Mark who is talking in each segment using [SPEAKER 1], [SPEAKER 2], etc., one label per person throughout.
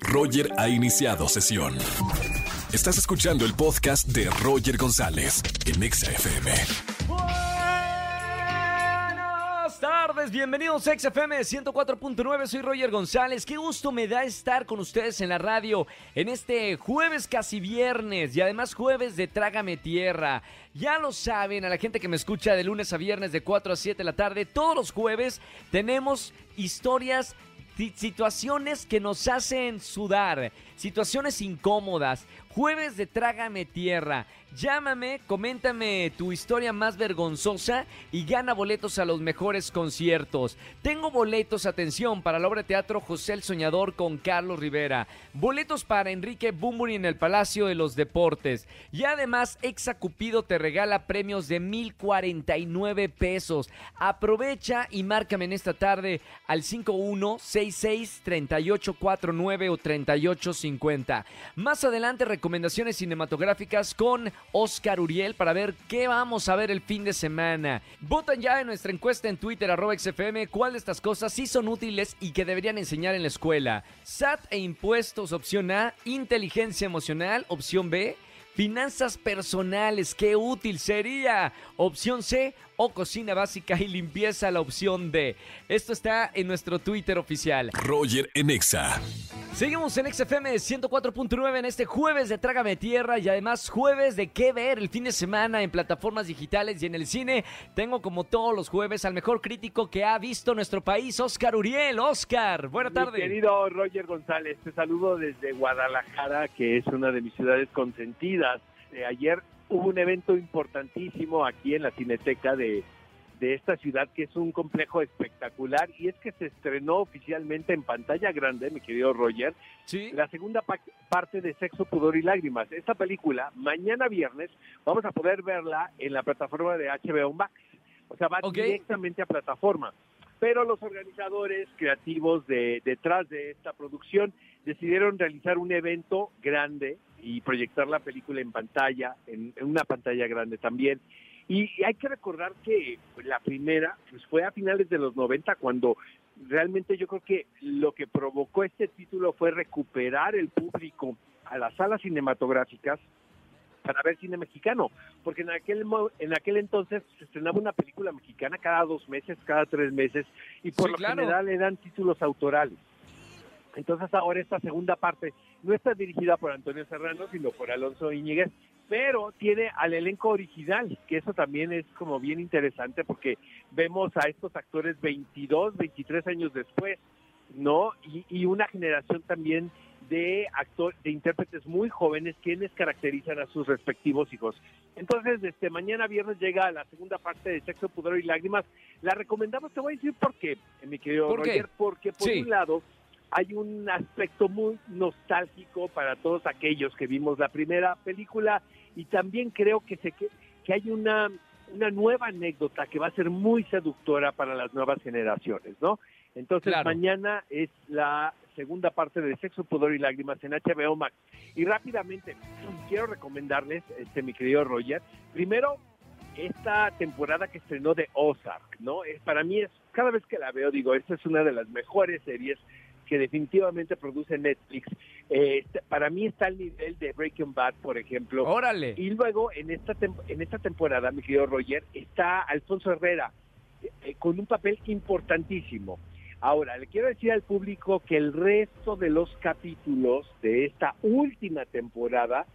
[SPEAKER 1] Roger ha iniciado sesión. Estás escuchando el podcast de Roger González en Exa FM.
[SPEAKER 2] Buenas tardes, bienvenidos a XFM 104.9, soy Roger González. Qué gusto me da estar con ustedes en la radio en este jueves casi viernes y además jueves de Trágame Tierra. Ya lo saben, a la gente que me escucha de lunes a viernes de 4 a 7 de la tarde, todos los jueves tenemos historias situaciones que nos hacen sudar, situaciones incómodas, jueves de Trágame Tierra. Llámame, coméntame tu historia más vergonzosa y gana boletos a los mejores conciertos. Tengo boletos, atención, para la obra de teatro José el Soñador con Carlos Rivera. Boletos para Enrique Bumburi en el Palacio de los Deportes. Y además, Exacupido te regala premios de 1049 pesos. Aprovecha y márcame en esta tarde al 5166 3849 o 3850. Más adelante, recomendaciones cinematográficas con Oscar Uriel para ver qué vamos a ver el fin de semana. Votan ya en nuestra encuesta en Twitter, arroba XFM, cuál de estas cosas sí son útiles y que deberían enseñar en la escuela. SAT e impuestos, opción A. Inteligencia emocional, opción B. Finanzas personales, qué útil sería. Opción C o cocina básica y limpieza, la opción D. Esto está en nuestro Twitter oficial.
[SPEAKER 1] Roger en Exa.
[SPEAKER 2] Seguimos en XFM 104.9 en este jueves de Trágame Tierra y además jueves de qué ver el fin de semana en plataformas digitales y en el cine. Tengo como todos los jueves al mejor crítico que ha visto nuestro país, Oscar Uriel. Oscar, buena tarde.
[SPEAKER 3] Mi querido Roger González, te saludo desde Guadalajara, que es una de mis ciudades consentidas. Eh, ayer hubo un evento importantísimo aquí en la Cineteca de, de esta ciudad, que es un complejo espectacular, y es que se estrenó oficialmente en pantalla grande, mi querido Roger,
[SPEAKER 2] ¿Sí?
[SPEAKER 3] la segunda pa- parte de Sexo, Pudor y Lágrimas. Esta película, mañana viernes, vamos a poder verla en la plataforma de HBO Max. O sea, va directamente a plataforma. Pero los organizadores creativos de, detrás de esta producción decidieron realizar un evento grande y proyectar la película en pantalla, en, en una pantalla grande también. Y, hay que recordar que pues, la primera pues, fue a finales de los 90 cuando realmente yo creo que lo que provocó este título fue recuperar el público a las salas cinematográficas para ver cine mexicano, porque en aquel en aquel entonces se estrenaba una película mexicana cada dos meses, cada tres meses, y por
[SPEAKER 2] Sí,
[SPEAKER 3] lo
[SPEAKER 2] claro.
[SPEAKER 3] general eran títulos autorales. Entonces ahora esta segunda parte no está dirigida por Antonio Serrano, sino por Alonso Íñiguez, pero tiene al elenco original, que eso también es como bien interesante porque vemos a estos actores 22, 23 años después, ¿no? Y, y una generación también de actores, de intérpretes muy jóvenes quienes caracterizan a sus respectivos hijos. Entonces, este mañana viernes llega la segunda parte de Sexo, Pudor y Lágrimas. La recomendamos, te voy a decir por qué, mi querido
[SPEAKER 2] ¿Por qué?
[SPEAKER 3] Roger, porque por
[SPEAKER 2] Sí.
[SPEAKER 3] un lado hay un aspecto muy nostálgico para todos aquellos que vimos la primera película y también creo que se que, que hay una una nueva anécdota que va a ser muy seductora para las nuevas generaciones, ¿no? Entonces
[SPEAKER 2] Claro.
[SPEAKER 3] mañana es la segunda parte de Sexo, Pudor y Lágrimas en HBO Max. Y rápidamente quiero recomendarles, este mi querido Roger, primero esta temporada que estrenó de Ozark, ¿no? Es, para mí es, cada vez que la veo digo, esta es una de las mejores series que definitivamente produce Netflix. Eh, para mí está al nivel de Breaking Bad, por ejemplo.
[SPEAKER 2] Órale.
[SPEAKER 3] Y luego en esta tem- en esta temporada, mi querido Roger, está Alfonso Herrera eh, con un papel importantísimo. Ahora, le quiero decir al público que el resto de los capítulos de esta última temporada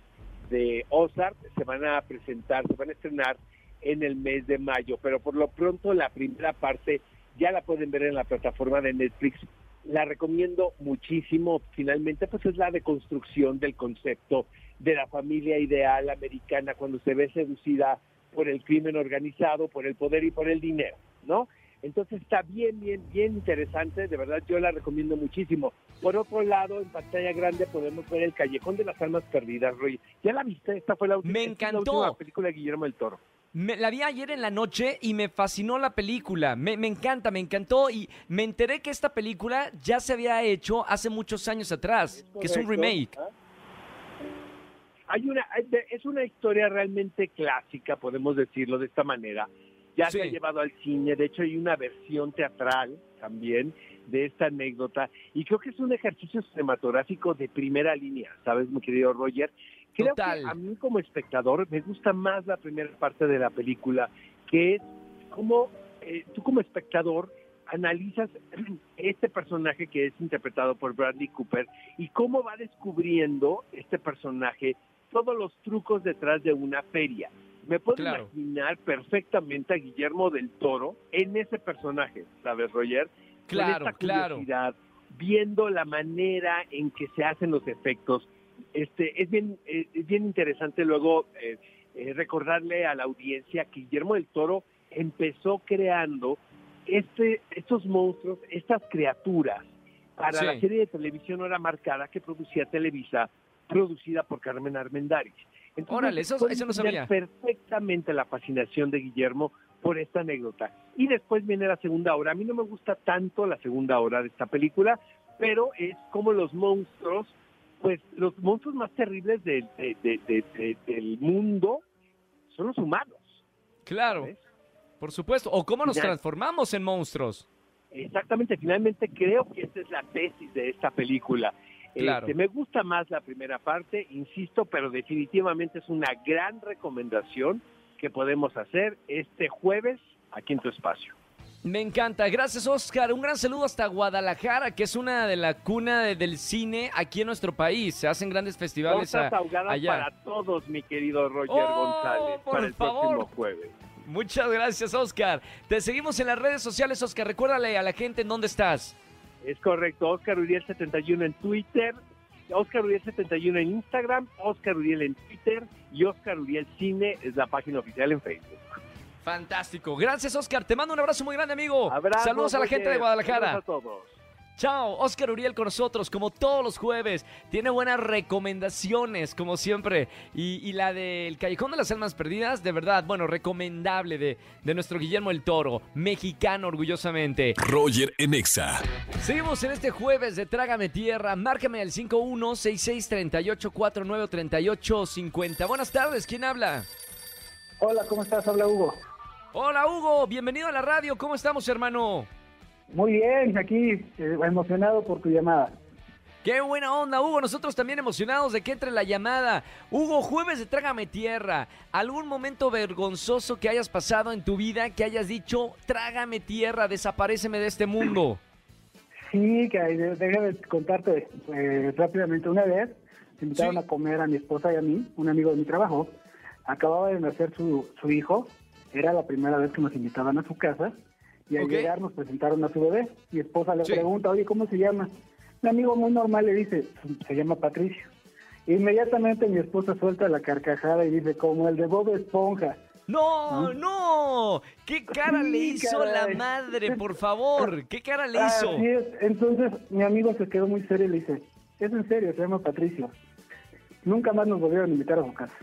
[SPEAKER 3] de Ozark se van a presentar, se van a estrenar en el mes de mayo, pero por lo pronto la primera parte ya la pueden ver en la plataforma de Netflix. La recomiendo muchísimo. Finalmente, pues es la deconstrucción del concepto de la familia ideal americana cuando se ve seducida por el crimen organizado, por el poder y por el dinero, ¿no? Entonces está bien, bien, bien interesante, de verdad yo la recomiendo muchísimo. Por otro lado, en pantalla grande podemos ver El Callejón de las Almas Perdidas, Roy. ¿Ya la viste? Esta fue la última,
[SPEAKER 2] Me
[SPEAKER 3] esta es la
[SPEAKER 2] encantó.
[SPEAKER 3] última película de Guillermo del Toro.
[SPEAKER 2] Me- la vi ayer en la noche y me fascinó la película. Me, me encanta, me encantó. Y me enteré que esta película ya se había hecho hace muchos años atrás, que es un remake.
[SPEAKER 3] ¿Ah? Hay una, es una historia realmente clásica, podemos decirlo de esta manera. Ya se ha llevado al cine, de hecho hay una versión teatral también. de esta anécdota y creo que es un ejercicio cinematográfico de primera línea, ¿sabes, mi querido Roger? Creo
[SPEAKER 2] Total.
[SPEAKER 3] que a mí como espectador me gusta más la primera parte de la película, que es como eh, tú como espectador analizas este personaje que es interpretado por Bradley Cooper y cómo va descubriendo este personaje todos los trucos detrás de una feria. Me puedo
[SPEAKER 2] Claro.
[SPEAKER 3] imaginar perfectamente a Guillermo del Toro en ese personaje, ¿sabes, Roger? Con
[SPEAKER 2] Claro,
[SPEAKER 3] esta
[SPEAKER 2] claro.
[SPEAKER 3] curiosidad, viendo la manera en que se hacen los efectos. Este, es bien, eh, es bien interesante luego eh, eh, recordarle a la audiencia que Guillermo del Toro empezó creando este, estos monstruos, estas criaturas para
[SPEAKER 2] Sí.
[SPEAKER 3] la serie de televisión hora marcada que producía Televisa, producida por Carmen Armendáriz. Entonces,
[SPEAKER 2] Órale, eso- eso no sabía.
[SPEAKER 3] perfectamente la fascinación de Guillermo por esta anécdota. Y después viene la segunda hora. A mí no me gusta tanto la segunda hora de esta película, pero es como los monstruos, pues los monstruos más terribles del- de- de- de- de- del mundo son los humanos.
[SPEAKER 2] Claro,
[SPEAKER 3] ¿sabes?
[SPEAKER 2] por supuesto. O cómo nos transformamos en monstruos.
[SPEAKER 3] Exactamente, finalmente creo que esta es la tesis de esta película.
[SPEAKER 2] Claro.
[SPEAKER 3] Este, me gusta más la primera parte, insisto, pero definitivamente es una gran recomendación que podemos hacer este jueves aquí en tu espacio.
[SPEAKER 2] Me encanta. Gracias, Oscar. Un gran saludo hasta Guadalajara, que es una de la cuna de- del cine aquí en nuestro país. Se hacen grandes festivales a- allá.
[SPEAKER 3] para todos, mi querido Roger
[SPEAKER 2] Oh,
[SPEAKER 3] González,
[SPEAKER 2] por
[SPEAKER 3] para el
[SPEAKER 2] favor.
[SPEAKER 3] próximo jueves.
[SPEAKER 2] Muchas gracias, Oscar. Te seguimos en las redes sociales, Oscar. Recuérdale a la gente en dónde estás.
[SPEAKER 3] Es correcto, Oscar Uriel 71 en Twitter, Oscar Uriel 71 en Instagram, Oscar Uriel en Twitter y Oscar Uriel Cine es la página oficial en Facebook.
[SPEAKER 2] Fantástico. Gracias, Oscar. Te mando un abrazo muy grande, amigo. Saludos a la
[SPEAKER 3] Roger.
[SPEAKER 2] gente de Guadalajara.
[SPEAKER 3] Saludos a todos.
[SPEAKER 2] Chao, Oscar Uriel con nosotros, como todos los jueves. Tiene buenas recomendaciones, como siempre. Y, y la del Callejón de las Almas Perdidas, de verdad, bueno, recomendable de, de nuestro Guillermo el Toro, mexicano orgullosamente.
[SPEAKER 1] Roger en Exa.
[SPEAKER 2] Seguimos en este jueves de Trágame Tierra. Márcame al 516638493850. Buenas tardes, ¿quién habla?
[SPEAKER 4] Hola, ¿cómo estás? Habla Hugo.
[SPEAKER 2] Hola, Hugo, bienvenido a la radio. ¿Cómo estamos, hermano?
[SPEAKER 4] Muy bien, aquí eh, emocionado por tu llamada.
[SPEAKER 2] Qué buena onda, Hugo. Nosotros también emocionados de que entre la llamada. Hugo, jueves de Trágame Tierra. ¿Algún momento vergonzoso que hayas pasado en tu vida que hayas dicho, trágame tierra, desaparéceme de este mundo?
[SPEAKER 4] Sí, que déjame contarte eh, rápidamente. Una vez se invitaron
[SPEAKER 2] Sí.
[SPEAKER 4] a comer a mi esposa y a mí, un amigo de mi trabajo. Acababa de nacer su, su hijo. Era la primera vez que nos invitaban a su casa. Y al llegar nos presentaron a su bebé. Mi esposa le
[SPEAKER 2] Sí.
[SPEAKER 4] pregunta, oye, ¿cómo se llama? Un amigo muy normal le dice, se llama Patricio. Inmediatamente mi esposa suelta la carcajada y dice, como el de Bob Esponja.
[SPEAKER 2] No, no. ¿Qué cara
[SPEAKER 4] Sí,
[SPEAKER 2] le hizo la madre, por favor? ¿Qué cara le hizo?
[SPEAKER 4] Así es. Entonces mi amigo se quedó muy serio y le dice, es en serio, se llama Patricio. Nunca más nos volvieron a invitar a su casa.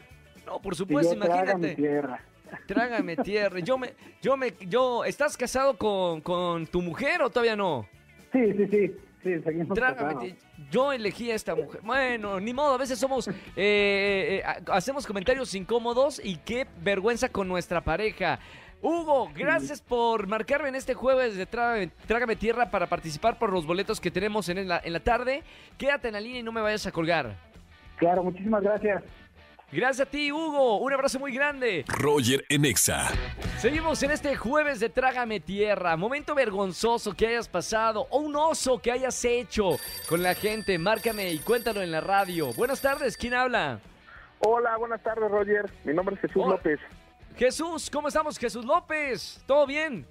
[SPEAKER 2] No, por
[SPEAKER 4] Y
[SPEAKER 2] supuesto,
[SPEAKER 4] yo, "Trágame
[SPEAKER 2] imagínate.
[SPEAKER 4] tierra.
[SPEAKER 2] Trágame tierra. Yo me, yo me, yo, ¿estás casado con, con tu mujer o todavía no?
[SPEAKER 4] Sí, sí, sí.
[SPEAKER 2] Trágame Yo elegí a esta mujer. Bueno, ni modo, a veces somos, eh, eh, ha- hacemos comentarios incómodos y qué vergüenza con nuestra pareja. Hugo, gracias por marcarme en este jueves de Trágame, Trágame Tierra para participar por los boletos que tenemos en la, en la tarde. Quédate en la línea y no me vayas a colgar.
[SPEAKER 4] Claro, muchísimas gracias.
[SPEAKER 2] Gracias a ti, Hugo. Un abrazo muy grande.
[SPEAKER 1] Roger en Exa.
[SPEAKER 2] Seguimos en este jueves de Trágame Tierra. Momento vergonzoso que hayas pasado o un oso que hayas hecho con la gente. Márcame y cuéntalo en la radio. Buenas tardes, ¿quién habla?
[SPEAKER 5] Hola, buenas tardes, Roger. Mi nombre es Jesús. López.
[SPEAKER 2] Jesús, ¿cómo estamos? Jesús López, ¿todo bien?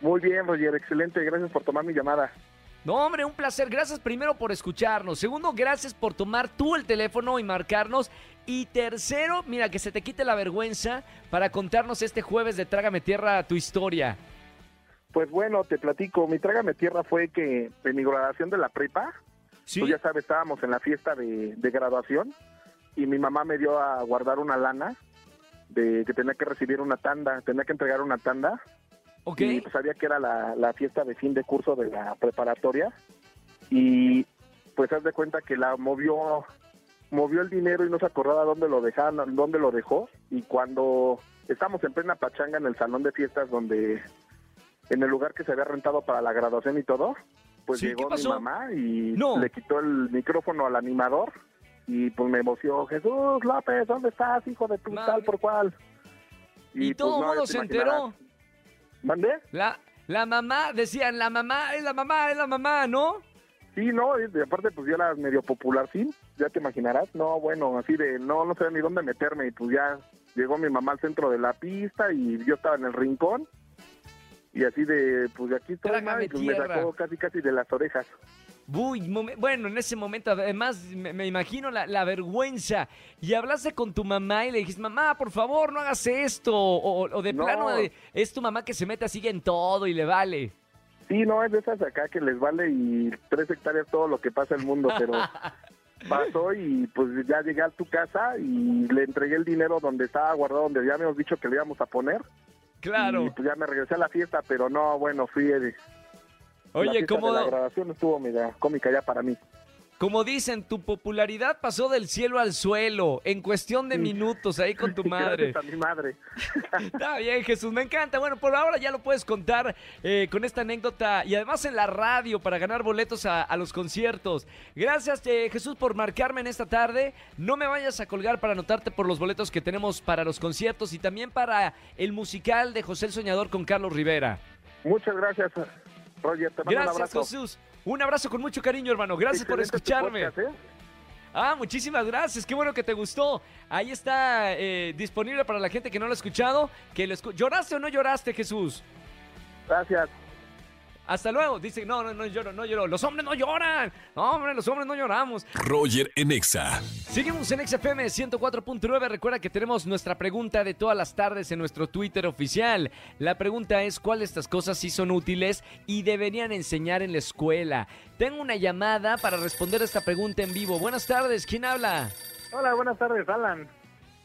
[SPEAKER 5] Muy bien, Roger, excelente. Gracias por tomar mi llamada.
[SPEAKER 2] No, hombre, un placer. Gracias primero por escucharnos. Segundo, gracias por tomar tú el teléfono y marcarnos. Y tercero, mira, que se te quite la vergüenza para contarnos este jueves de Trágame Tierra tu historia.
[SPEAKER 5] Pues bueno, te platico. Mi trágame tierra fue que en mi graduación de la prepa,
[SPEAKER 2] ¿Sí?
[SPEAKER 5] pues ya sabes, estábamos en la fiesta de, de graduación y mi mamá me dio a guardar una lana de que tenía que recibir una tanda, tenía que entregar una tanda
[SPEAKER 2] ok.
[SPEAKER 5] y pues sabía que era la, la fiesta de fin de curso de la preparatoria y pues haz de cuenta que la movió movió el dinero y no se acordaba dónde lo dejaron, dónde lo dejó y cuando estamos en plena pachanga en el salón de fiestas donde en el lugar que se había rentado para la graduación y todo, pues
[SPEAKER 2] Sí, ¿qué
[SPEAKER 5] llegó mi mamá y
[SPEAKER 2] No.
[SPEAKER 5] le quitó el micrófono al animador y pues me emocionó, Jesús López, ¿dónde estás, hijo de tu
[SPEAKER 2] Mami.
[SPEAKER 5] tal por cual?
[SPEAKER 2] Y,
[SPEAKER 5] pues,
[SPEAKER 2] todo el
[SPEAKER 5] no,
[SPEAKER 2] mundo se
[SPEAKER 5] imaginarás.
[SPEAKER 2] enteró.
[SPEAKER 5] ¿Mandé?
[SPEAKER 2] La, la mamá, decían, la mamá, es la mamá, es la mamá, ¿no?
[SPEAKER 5] Sí, no, y de- aparte pues yo era medio popular, sí, ya te imaginarás. No, bueno, así de no, no sé ni dónde meterme y pues ya llegó mi mamá al centro de la pista y yo estaba en el rincón y así de, pues de aquí estoy, ma, y pues me sacó casi casi de las orejas.
[SPEAKER 2] Uy, bueno, en ese momento, además, me, me imagino la, la vergüenza. Y hablaste con tu mamá y le dijiste, mamá, por favor, no hagas esto. O, o de
[SPEAKER 5] No.
[SPEAKER 2] plano, de- es tu mamá que se mete así en todo y le vale.
[SPEAKER 5] Sí, no, es de esas acá que les vale y tres hectáreas todo lo que pasa en el mundo, pero pasó y pues ya llegué a tu casa y le entregué el dinero donde estaba guardado, donde ya habíamos dicho que le íbamos a poner.
[SPEAKER 2] Claro.
[SPEAKER 5] Y pues ya me regresé a la fiesta, pero no, bueno, fui... eh,
[SPEAKER 2] Oye,
[SPEAKER 5] de la grabación estuvo media cómica ya para mí.
[SPEAKER 2] Como dicen, tu popularidad pasó del cielo al suelo en cuestión de minutos ahí con tu madre.
[SPEAKER 5] Gracias a mi madre.
[SPEAKER 2] Está bien, Jesús, me encanta. Bueno, por ahora ya lo puedes contar eh, con esta anécdota y además en la radio para ganar boletos a, a los conciertos. Gracias, eh, Jesús, por marcarme en esta tarde. No me vayas a colgar para anotarte por los boletos que tenemos para los conciertos y también para el musical de José el Soñador con Carlos Rivera.
[SPEAKER 5] Muchas gracias, Roger. Te mando un
[SPEAKER 2] Gracias,
[SPEAKER 5] abrazo.
[SPEAKER 2] Jesús. Un abrazo con mucho cariño, hermano. Gracias por
[SPEAKER 5] Excelente tu
[SPEAKER 2] escucharme.
[SPEAKER 5] podcast, ¿eh?
[SPEAKER 2] Ah, muchísimas gracias. Qué bueno que te gustó. Ahí está eh, disponible para la gente que no lo ha escuchado. Que lo escu- ¿Lloraste o no lloraste, Jesús?
[SPEAKER 5] Gracias.
[SPEAKER 2] Hasta luego. Dice, no, no, no lloro, no lloro. Los hombres no lloran. No, hombre, los hombres no lloramos.
[SPEAKER 1] Roger en Exa.
[SPEAKER 2] Seguimos en XFM 104.9. Recuerda que tenemos nuestra pregunta de todas las tardes en nuestro Twitter oficial. La pregunta es, ¿cuál de estas cosas sí son útiles y deberían enseñar en la escuela? Tengo una llamada para responder esta pregunta en vivo. Buenas tardes, ¿quién habla?
[SPEAKER 6] Hola, buenas tardes, Alan.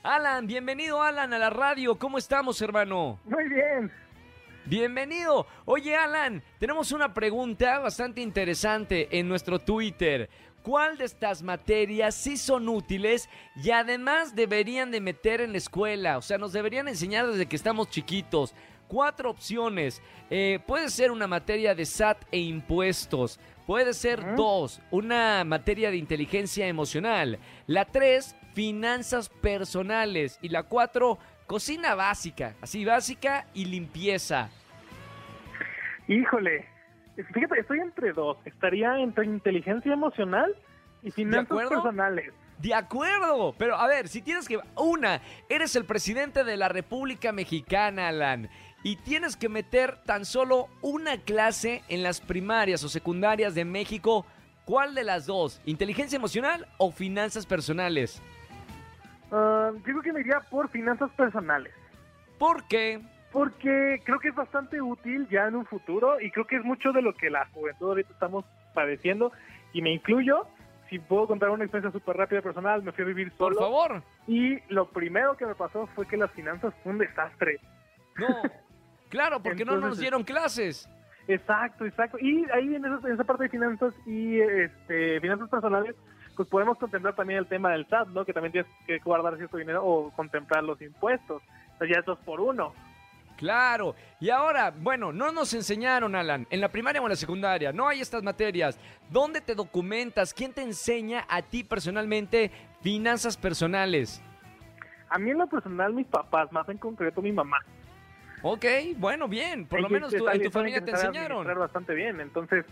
[SPEAKER 2] Alan, bienvenido Alan a la radio. ¿Cómo estamos, hermano?
[SPEAKER 6] Muy bien.
[SPEAKER 2] Bienvenido. Oye, Alan, tenemos una pregunta bastante interesante en nuestro Twitter. ¿Cuál de estas materias sí son útiles y además deberían de meter en la escuela? O sea, nos deberían enseñar desde que estamos chiquitos. Cuatro opciones. Eh, puede ser una materia de SAT e impuestos. Puede ser dos, una materia de inteligencia emocional. La tres, finanzas personales. Y la cuatro, cocina básica. Así, básica y limpieza.
[SPEAKER 6] Híjole, fíjate, estoy entre dos. Estaría entre inteligencia emocional y finanzas personales.
[SPEAKER 2] De acuerdo, pero a ver, si tienes que... Una, eres el presidente de la República Mexicana, Alan, y tienes que meter tan solo una clase en las primarias o secundarias de México. ¿Cuál de las dos? ¿Inteligencia emocional o finanzas personales?
[SPEAKER 6] Yo creo que me iría por finanzas personales.
[SPEAKER 2] ¿Por qué?
[SPEAKER 6] Porque creo que es bastante útil ya en un futuro y creo que es mucho de lo que la juventud ahorita estamos padeciendo y me incluyo. Si puedo contar una experiencia súper rápida personal, me fui a vivir
[SPEAKER 2] Por
[SPEAKER 6] solo
[SPEAKER 2] favor.
[SPEAKER 6] y lo primero que me pasó fue que las finanzas fue un desastre.
[SPEAKER 2] No. Claro, porque no nos dieron clases.
[SPEAKER 6] Exacto, exacto. Y ahí en esa, en esa parte de finanzas y este, finanzas personales, pues podemos contemplar también el tema del SAT, ¿no? Que también tienes que guardar cierto dinero o contemplar los impuestos. O sea, ya es dos por uno.
[SPEAKER 2] Claro. Y ahora, bueno, no nos enseñaron, Alan, en la primaria o en la secundaria, no hay estas materias. ¿Dónde te documentas? ¿Quién te enseña a ti personalmente finanzas personales?
[SPEAKER 6] A mí en lo personal, mis papás, más en concreto mi mamá.
[SPEAKER 2] Ok, bueno, bien. Por lo menos
[SPEAKER 6] saben-
[SPEAKER 2] en tu familia te enseñaron.
[SPEAKER 6] bastante bien. Entonces,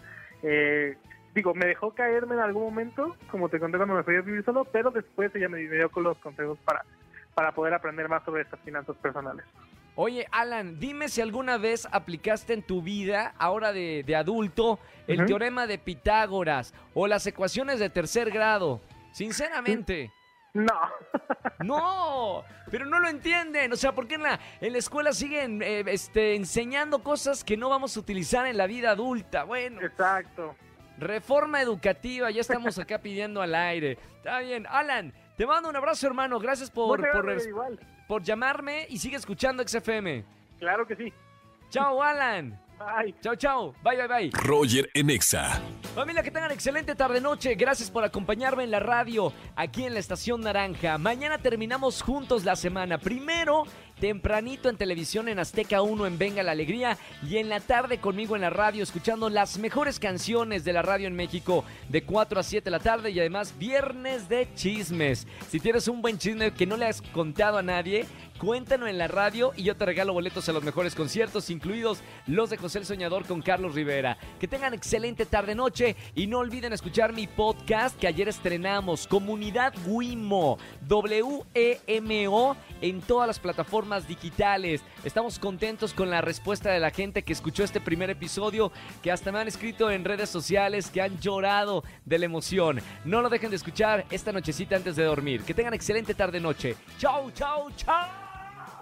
[SPEAKER 6] eh, digo, me dejó caerme en algún momento, como te conté cuando me fui a vivir solo, pero después ella me dio con los consejos para, para poder aprender más sobre estas finanzas personales.
[SPEAKER 2] Oye, Alan, dime si alguna vez aplicaste en tu vida, ahora de, de adulto, el teorema de Pitágoras o las ecuaciones de tercer grado. Sinceramente.
[SPEAKER 6] No.
[SPEAKER 2] No, pero no lo entienden. O sea, ¿por qué en la, en la escuela siguen eh, este, enseñando cosas que no vamos a utilizar en la vida adulta? Bueno,
[SPEAKER 6] Exacto.
[SPEAKER 2] Reforma educativa, ya estamos acá pidiendo al aire. Está bien. Alan, te mando un abrazo, hermano. Gracias por, por, llamarme y sigue escuchando XFM.
[SPEAKER 6] Claro que sí.
[SPEAKER 2] Chao, Alan.
[SPEAKER 6] Bye.
[SPEAKER 2] Chao, chao. Bye, bye, bye.
[SPEAKER 1] Roger en Exa.
[SPEAKER 2] Familia, que tengan excelente tarde-noche. Gracias por acompañarme en la radio, aquí en la Estación Naranja. Mañana terminamos juntos la semana. Primero tempranito en televisión en Azteca 1 en Venga la Alegría y en la tarde conmigo en la radio escuchando las mejores canciones de la radio en México de 4 a 7 de la tarde y además viernes de chismes. Si tienes un buen chisme que no le has contado a nadie, Cuéntanos en la radio y yo te regalo boletos a los mejores conciertos, incluidos los de José el Soñador con Carlos Rivera. Que tengan excelente tarde-noche y no olviden escuchar mi podcast que ayer estrenamos, Comunidad Wimo, W-E-M-O, en todas las plataformas digitales. Estamos contentos con la respuesta de la gente que escuchó este primer episodio, que hasta me han escrito en redes sociales, que han llorado de la emoción. No lo dejen de escuchar esta nochecita antes de dormir. Que tengan excelente tarde-noche. Chau, chau, chau.